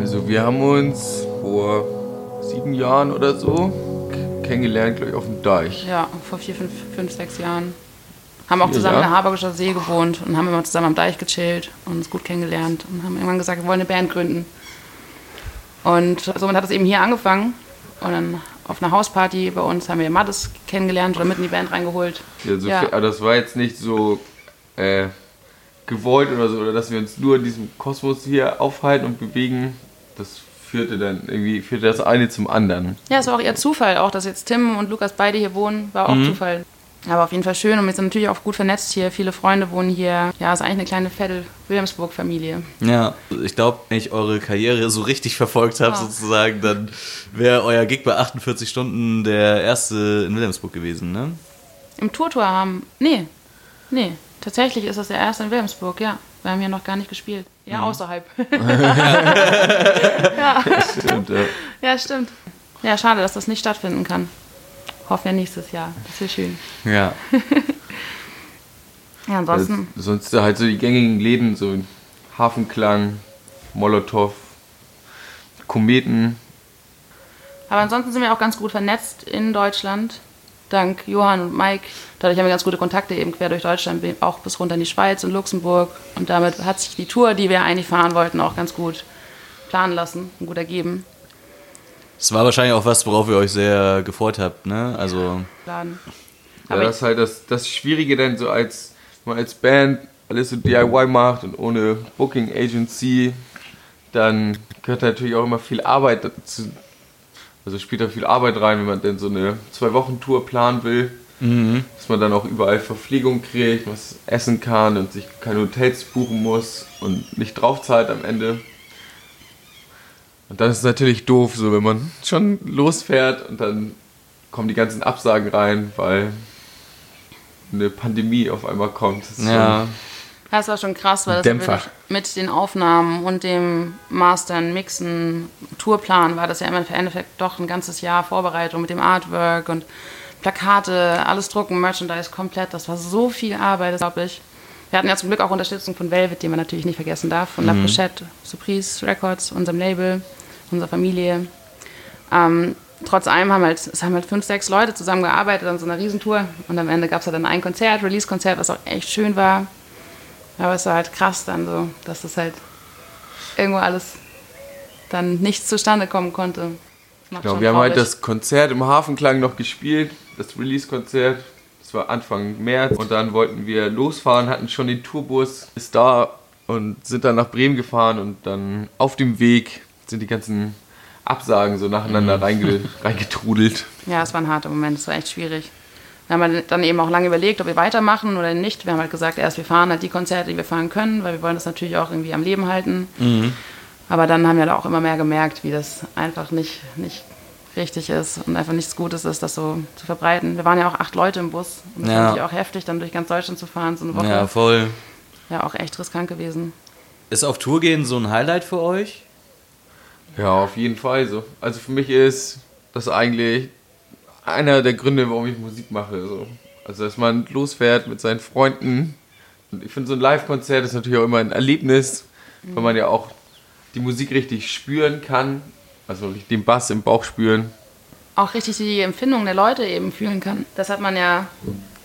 Also wir haben uns vor sieben Jahren oder so kennengelernt, glaube ich, auf dem Deich. Ja, vor vier, fünf, fünf sechs Jahren. Haben auch zusammen ja. in der Harburgischer See gewohnt und haben immer zusammen am Deich gechillt und uns gut kennengelernt und haben irgendwann gesagt, wir wollen eine Band gründen. Und somit hat es eben hier angefangen. Und dann auf einer Hausparty bei uns haben wir Mattes kennengelernt oder mit in die Band reingeholt. Ja, so Ja. viel- aber das war jetzt nicht so äh, gewollt oder so, oder dass wir uns nur in diesem Kosmos hier aufhalten und bewegen. Das führte dann irgendwie, führte das eine zum anderen. Ja, es war auch eher Zufall, auch dass jetzt Tim und Lukas beide hier wohnen, war auch Zufall. Aber auf jeden Fall schön und wir sind natürlich auch gut vernetzt hier. Viele Freunde wohnen hier. Ja, ist eigentlich eine kleine Vettel-Williamsburg-Familie. Ja, ich glaube, wenn ich eure Karriere so richtig verfolgt habe, Ah. sozusagen, dann wäre euer Gig bei 48 Stunden der erste in Wilhelmsburg gewesen, ne? Im Tourtour haben. Nee, nee. Tatsächlich ist das der erste in Wilhelmsburg, ja. Wir haben hier noch gar nicht gespielt. Ja, außerhalb. Stimmt, ja. ja, stimmt. Ja, schade, dass das nicht stattfinden kann. Hoffen wir nächstes Jahr. Das wäre schön. Ja. Ja, ansonsten. Das, sonst halt so die gängigen Läden, so Hafenklang, Molotow, Kometen. Aber ansonsten sind wir auch ganz gut vernetzt in Deutschland. Dank Johann und Mike. Dadurch haben wir ganz gute Kontakte eben quer durch Deutschland, auch bis runter in die Schweiz und Luxemburg. Und damit hat sich die Tour, die wir eigentlich fahren wollten, auch ganz gut planen lassen und gut ergeben. Es war wahrscheinlich auch was, worauf ihr euch sehr gefreut habt, ne? Also. Ja, Aber das ist halt das, das Schwierige dann so als, wenn man als Band alles so DIY macht und ohne Booking Agency, dann gehört natürlich auch immer viel Arbeit dazu. Also spielt da viel Arbeit rein, wenn man denn so eine Zwei-Wochen-Tour planen will. Dass man dann auch überall Verpflegung kriegt, was essen kann und sich keine Hotels buchen muss und nicht draufzahlt am Ende. Und dann ist es natürlich doof, so wenn man schon losfährt und dann kommen die ganzen Absagen rein, weil eine Pandemie auf einmal kommt. Das ja. Das war schon krass, weil das Dämpfer. mit den Aufnahmen und dem Mastern, Mixen, Tourplan war das ja im Endeffekt doch ein ganzes Jahr Vorbereitung mit dem Artwork und Plakate, alles drucken, Merchandise komplett. Das war so viel Arbeit, glaube ich. Wir hatten ja zum Glück auch Unterstützung von Velvet, die man natürlich nicht vergessen darf, von La Pochette, Surprise Records, unserem Label, unserer Familie. Ähm, trotz allem haben halt, es haben halt fünf, sechs Leute zusammengearbeitet an so einer Riesentour und am Ende gab es halt dann ein Konzert, Release-Konzert, was auch echt schön war. Aber es war halt krass dann so, dass das halt irgendwo alles dann nichts zustande kommen konnte. Genau, wir haben halt das Konzert im Hafenklang noch gespielt, das Release-Konzert. Das war Anfang März und dann wollten wir losfahren, hatten schon den Tourbus, ist da und sind dann nach Bremen gefahren und dann auf dem Weg sind die ganzen Absagen so nacheinander Mhm. reinge reingetrudelt. Ja, es war ein harter Moment, es war echt schwierig. Wir haben dann eben auch lange überlegt, ob wir weitermachen oder nicht. Wir haben halt gesagt, erst wir fahren halt die Konzerte, die wir fahren können, weil wir wollen das natürlich auch irgendwie am Leben halten. Aber dann haben wir da auch immer mehr gemerkt, wie das einfach nicht, nicht richtig ist und einfach nichts Gutes ist, das so zu verbreiten. Wir waren ja auch acht Leute im Bus und das Ja. war natürlich auch heftig, dann durch ganz Deutschland zu fahren, so eine Woche. Ja, voll. Ja, auch echt riskant gewesen. Ist auf Tour gehen so ein Highlight für euch? Ja, auf jeden Fall so. Also für mich ist das eigentlich einer der Gründe, warum ich Musik mache. So. Also dass man losfährt mit seinen Freunden. Und ich finde so ein Live-Konzert ist natürlich auch immer ein Erlebnis, weil man ja auch die Musik richtig spüren kann. Also den Bass im Bauch spüren. auch richtig die Empfindung der Leute eben fühlen kann. Das hat man ja,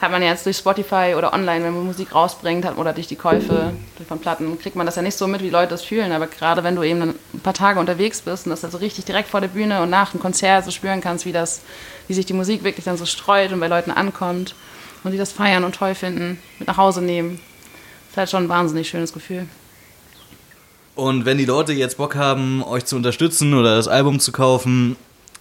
hat man ja jetzt durch Spotify oder online, wenn man Musik rausbringt hat, oder durch die Käufe von Platten, kriegt man das ja nicht so mit, wie Leute das fühlen. Aber gerade wenn du eben ein paar Tage unterwegs bist und das dann so richtig direkt vor der Bühne und nach dem Konzert so spüren kannst, wie das, wie sich die Musik wirklich dann so streut und bei Leuten ankommt und die das feiern und toll finden, mit nach Hause nehmen, ist halt schon ein wahnsinnig schönes Gefühl. Und wenn die Leute jetzt Bock haben, euch zu unterstützen oder das Album zu kaufen,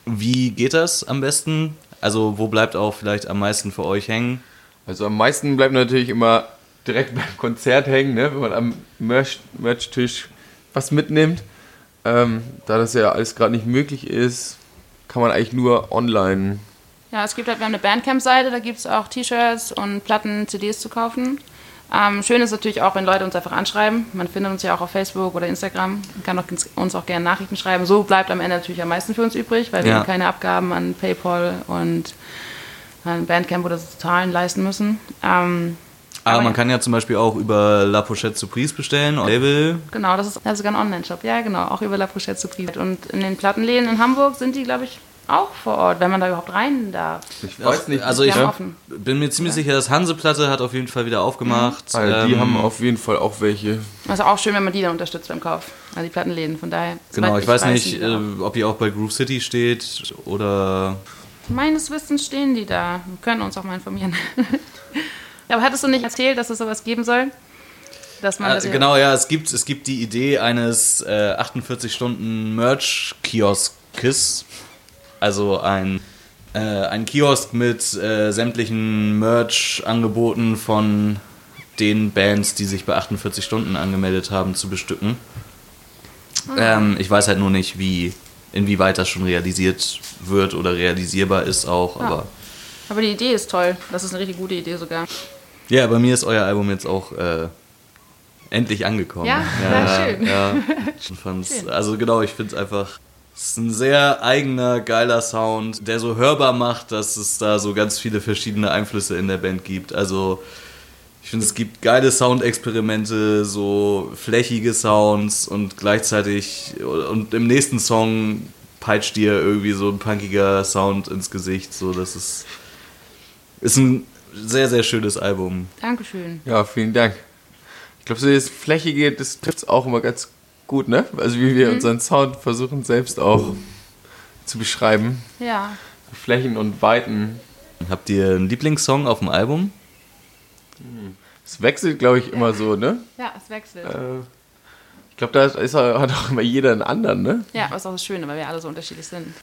wie geht das am besten? Also wo bleibt auch vielleicht am meisten für euch hängen? Also am meisten bleibt natürlich immer direkt beim Konzert hängen, ne? wenn man am Merch- Merch-Tisch was mitnimmt. Ähm, da das ja alles gerade nicht möglich ist, kann man eigentlich nur online Ja, es gibt halt, wir haben eine Bandcamp-Seite, da gibt es auch T-Shirts und Platten, CDs zu kaufen. Ähm, schön ist natürlich auch, wenn Leute uns einfach anschreiben. Man findet uns ja auch auf Facebook oder Instagram. Man kann auch, uns auch gerne Nachrichten schreiben. So bleibt am Ende natürlich am meisten für uns übrig, weil wir Ja. eben keine Abgaben an PayPal und an Bandcamp oder so Zahlen leisten müssen. Ähm, Aber Aber man ja. kann ja zum Beispiel auch über La Pochette Surprise bestellen, Label. genau, das ist, das ist sogar ein Online-Shop. Ja, genau, auch über La Pochette Privat. Und in den Plattenläden in Hamburg sind die, glaube ich, auch vor Ort, wenn man da überhaupt rein darf. Ich weiß nicht. Also Die ich bin mir ziemlich sicher, dass Hanseplatte hat auf jeden Fall wieder aufgemacht. Also die Ähm, haben auf jeden Fall auch welche. Also auch schön, wenn man die dann unterstützt beim Kauf. Also die Plattenläden, von daher. Genau, soweit ich weiß nicht, die da äh, ob ihr auch bei Groove City steht oder Meines Wissens stehen die da. Wir können uns auch mal informieren. Aber hattest du nicht erzählt, dass es sowas geben soll? Dass man das genau, ja, es gibt, es gibt die Idee eines äh, 48-Stunden-Merch-Kioskes. Also ein, äh, ein Kiosk mit äh, sämtlichen Merch-Angeboten von den Bands, die sich bei 48 Stunden angemeldet haben, zu bestücken. Ähm, ich weiß halt nur nicht, wie, inwieweit das schon realisiert wird oder realisierbar ist auch, Ja. aber. Aber die Idee ist toll. Das ist eine richtig gute Idee sogar. Ja, bei mir ist euer Album jetzt auch äh, endlich angekommen. Ja? Ja, schön. Ja, ich fand's, Schön. also genau, ich finde es einfach, es ist ein sehr eigener, geiler Sound, der so hörbar macht, dass es da so ganz viele verschiedene Einflüsse in der Band gibt. Also ich finde, es gibt geile Soundexperimente, so flächige Sounds und gleichzeitig und im nächsten Song peitscht dir irgendwie so ein punkiger Sound ins Gesicht. So, das ist, ist ein sehr, sehr schönes Album. Dankeschön. Ja, vielen Dank. Ich glaube, so das Flächige, das trifft es auch immer ganz gut, ne? Also wie wir unseren Sound versuchen selbst auch zu beschreiben. Ja. Flächen und Weiten. Habt ihr einen Lieblingssong auf dem Album? Es wechselt, glaube ich, immer so, ne? Ja, es wechselt. Äh, ich glaube, da ist, hat auch immer jeder einen anderen, ne? Ja, aber ist auch das Schöne, weil wir alle so unterschiedlich sind.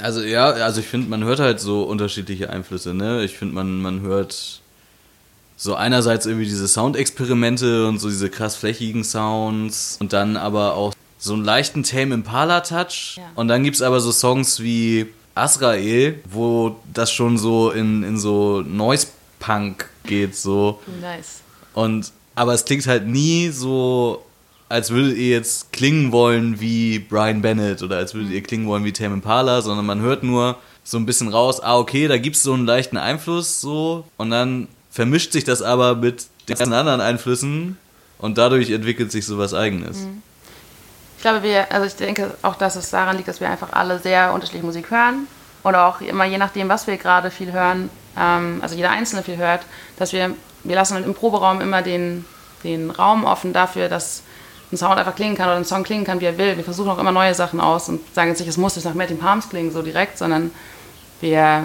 Also ja, also ich finde, man hört halt so unterschiedliche Einflüsse, ne? Ich finde, man, man hört so einerseits irgendwie diese Soundexperimente und so diese krass flächigen Sounds und dann aber auch so einen leichten Tame Impala Touch Ja. und dann gibt's aber so Songs wie Azrael, wo das schon so in, in so Noise Punk geht so Nice. und aber es klingt halt nie so, als würdet ihr jetzt klingen wollen wie Brian Bennett oder als würdet ihr klingen wollen wie Tame Impala, sondern man hört nur so ein bisschen raus, ah okay, da gibt's so einen leichten Einfluss so und dann vermischt sich das aber mit den ganzen anderen Einflüssen und dadurch entwickelt sich so was eigenes. Ich glaube, wir, also ich denke auch, dass es daran liegt, dass wir einfach alle sehr unterschiedliche Musik hören. Oder auch immer je nachdem, was wir gerade viel hören, ähm, also jeder Einzelne viel hört, dass wir, wir lassen im Proberaum immer den, den Raum offen dafür, dass ein Sound einfach klingen kann oder ein Song klingen kann, wie er will. Wir versuchen auch immer neue Sachen aus und sagen jetzt nicht, es muss nicht nach Melting Palms klingen, so direkt, sondern wir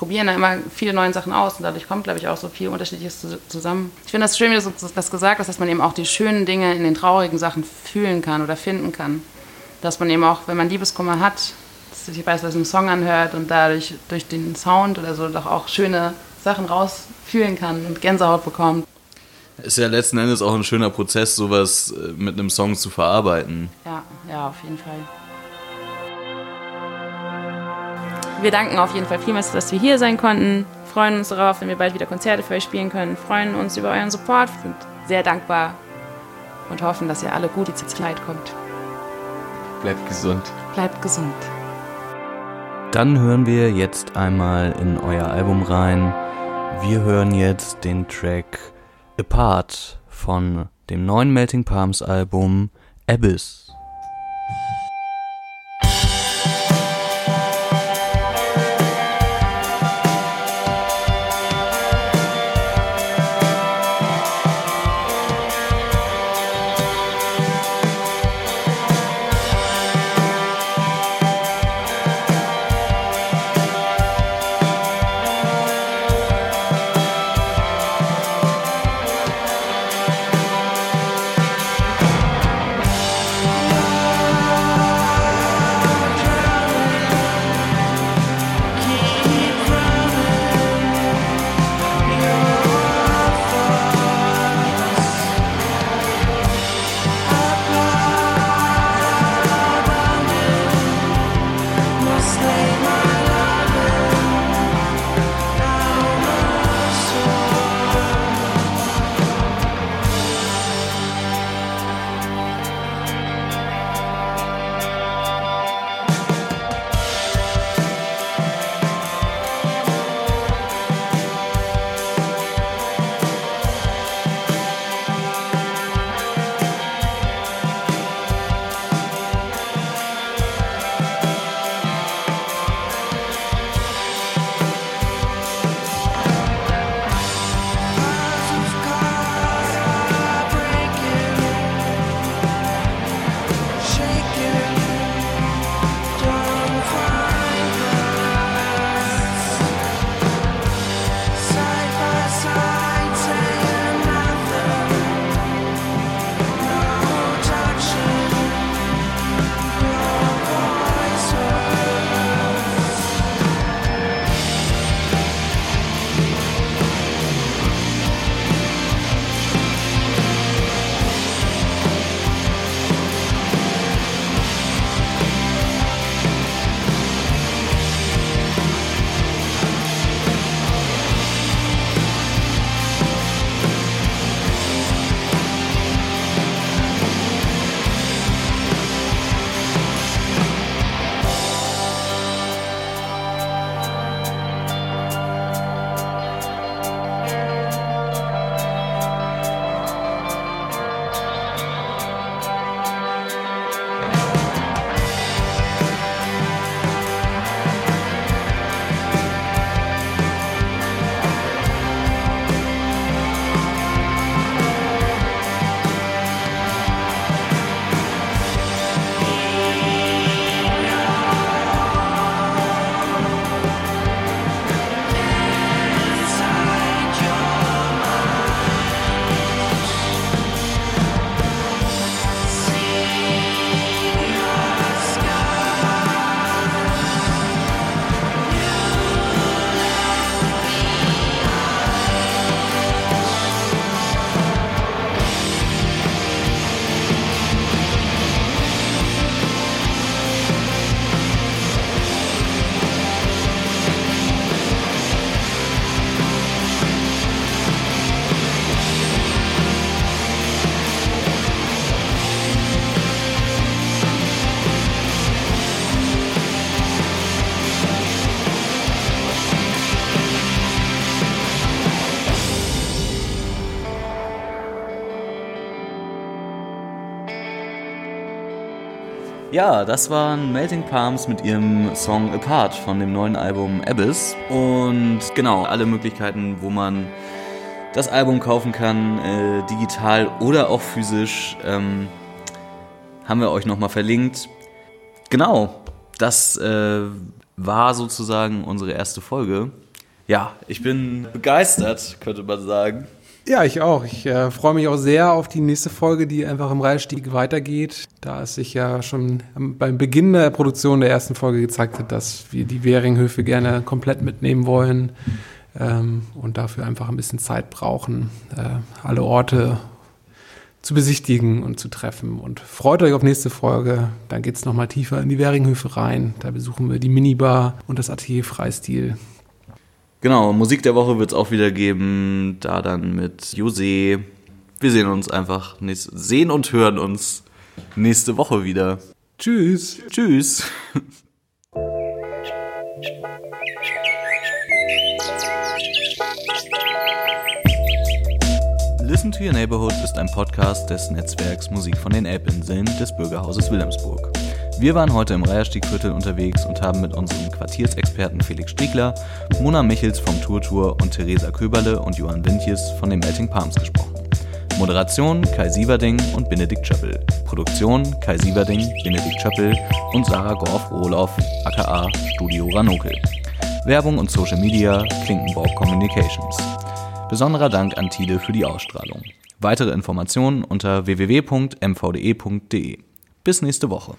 probieren da immer viele neue Sachen aus und dadurch kommt, glaube ich, auch so viel Unterschiedliches zu- zusammen. Ich finde das schön, wie du das gesagt hast, dass man eben auch die schönen Dinge in den traurigen Sachen fühlen kann oder finden kann. Dass man eben auch, wenn man Liebeskummer hat, dass sich beispielsweise einen Song anhört und dadurch durch den Sound oder so doch auch schöne Sachen rausfühlen kann und Gänsehaut bekommt. Ist ja letzten Endes auch ein schöner Prozess, sowas äh, mit einem Song zu verarbeiten. Ja, ja, auf jeden Fall. Wir danken auf jeden Fall vielmals, dass wir hier sein konnten. Freuen uns darauf, wenn wir bald wieder Konzerte für euch spielen können. Freuen uns über euren Support. Sind sehr dankbar und hoffen, dass ihr alle gut ins Kleid kommt. Bleibt gesund. Bleibt gesund. Dann hören wir jetzt einmal in euer Album rein. Wir hören jetzt den Track Apart von dem neuen Melting Palms Album Abyss. Ja, das waren Melting Palms mit ihrem Song Apart von dem neuen Album Abyss. Und genau, alle Möglichkeiten, wo man das Album kaufen kann, äh, digital oder auch physisch, ähm, haben wir euch nochmal verlinkt. Genau, das äh, war sozusagen unsere erste Folge. Ja, ich bin begeistert, könnte man sagen. Ja, ich auch. Ich äh, freue mich auch sehr auf die nächste Folge, die einfach im Reihstieg weitergeht. Da es sich ja schon beim Beginn der Produktion der ersten Folge gezeigt hat, dass wir die Währinghöfe gerne komplett mitnehmen wollen ähm, und dafür einfach ein bisschen Zeit brauchen, äh, alle Orte zu besichtigen und zu treffen. Und freut euch auf nächste Folge. Dann geht's noch nochmal tiefer in die Währinghöfe rein. Da besuchen wir die Minibar und das Atelier Freistil. Genau, Musik der Woche wird es auch wieder geben, da dann mit Jose. Wir sehen uns einfach, nächst, sehen und hören uns nächste Woche wieder. Tschüss. Tschüss. Listen to Your Neighborhood ist ein Podcast des Netzwerks Musik von den Elbinseln des Bürgerhauses Wilhelmsburg. Wir waren heute im Reiherstiegviertel unterwegs und haben mit unseren Quartiersexperten Felix Striegler, Mona Michels vom Tour und Theresa Köberle und Johann Windjes von den Melting Palms gesprochen. Moderation Kai Sieverding und Benedikt Schöppel. Produktion Kai Sieverding, Benedikt Schöppel und Sarah Gorf-Rohloff, aka Studio Ranokel. Werbung und Social Media Klinkenborg Communications. Besonderer Dank an Tide für die Ausstrahlung. Weitere Informationen unter www.mvde.de. Bis nächste Woche.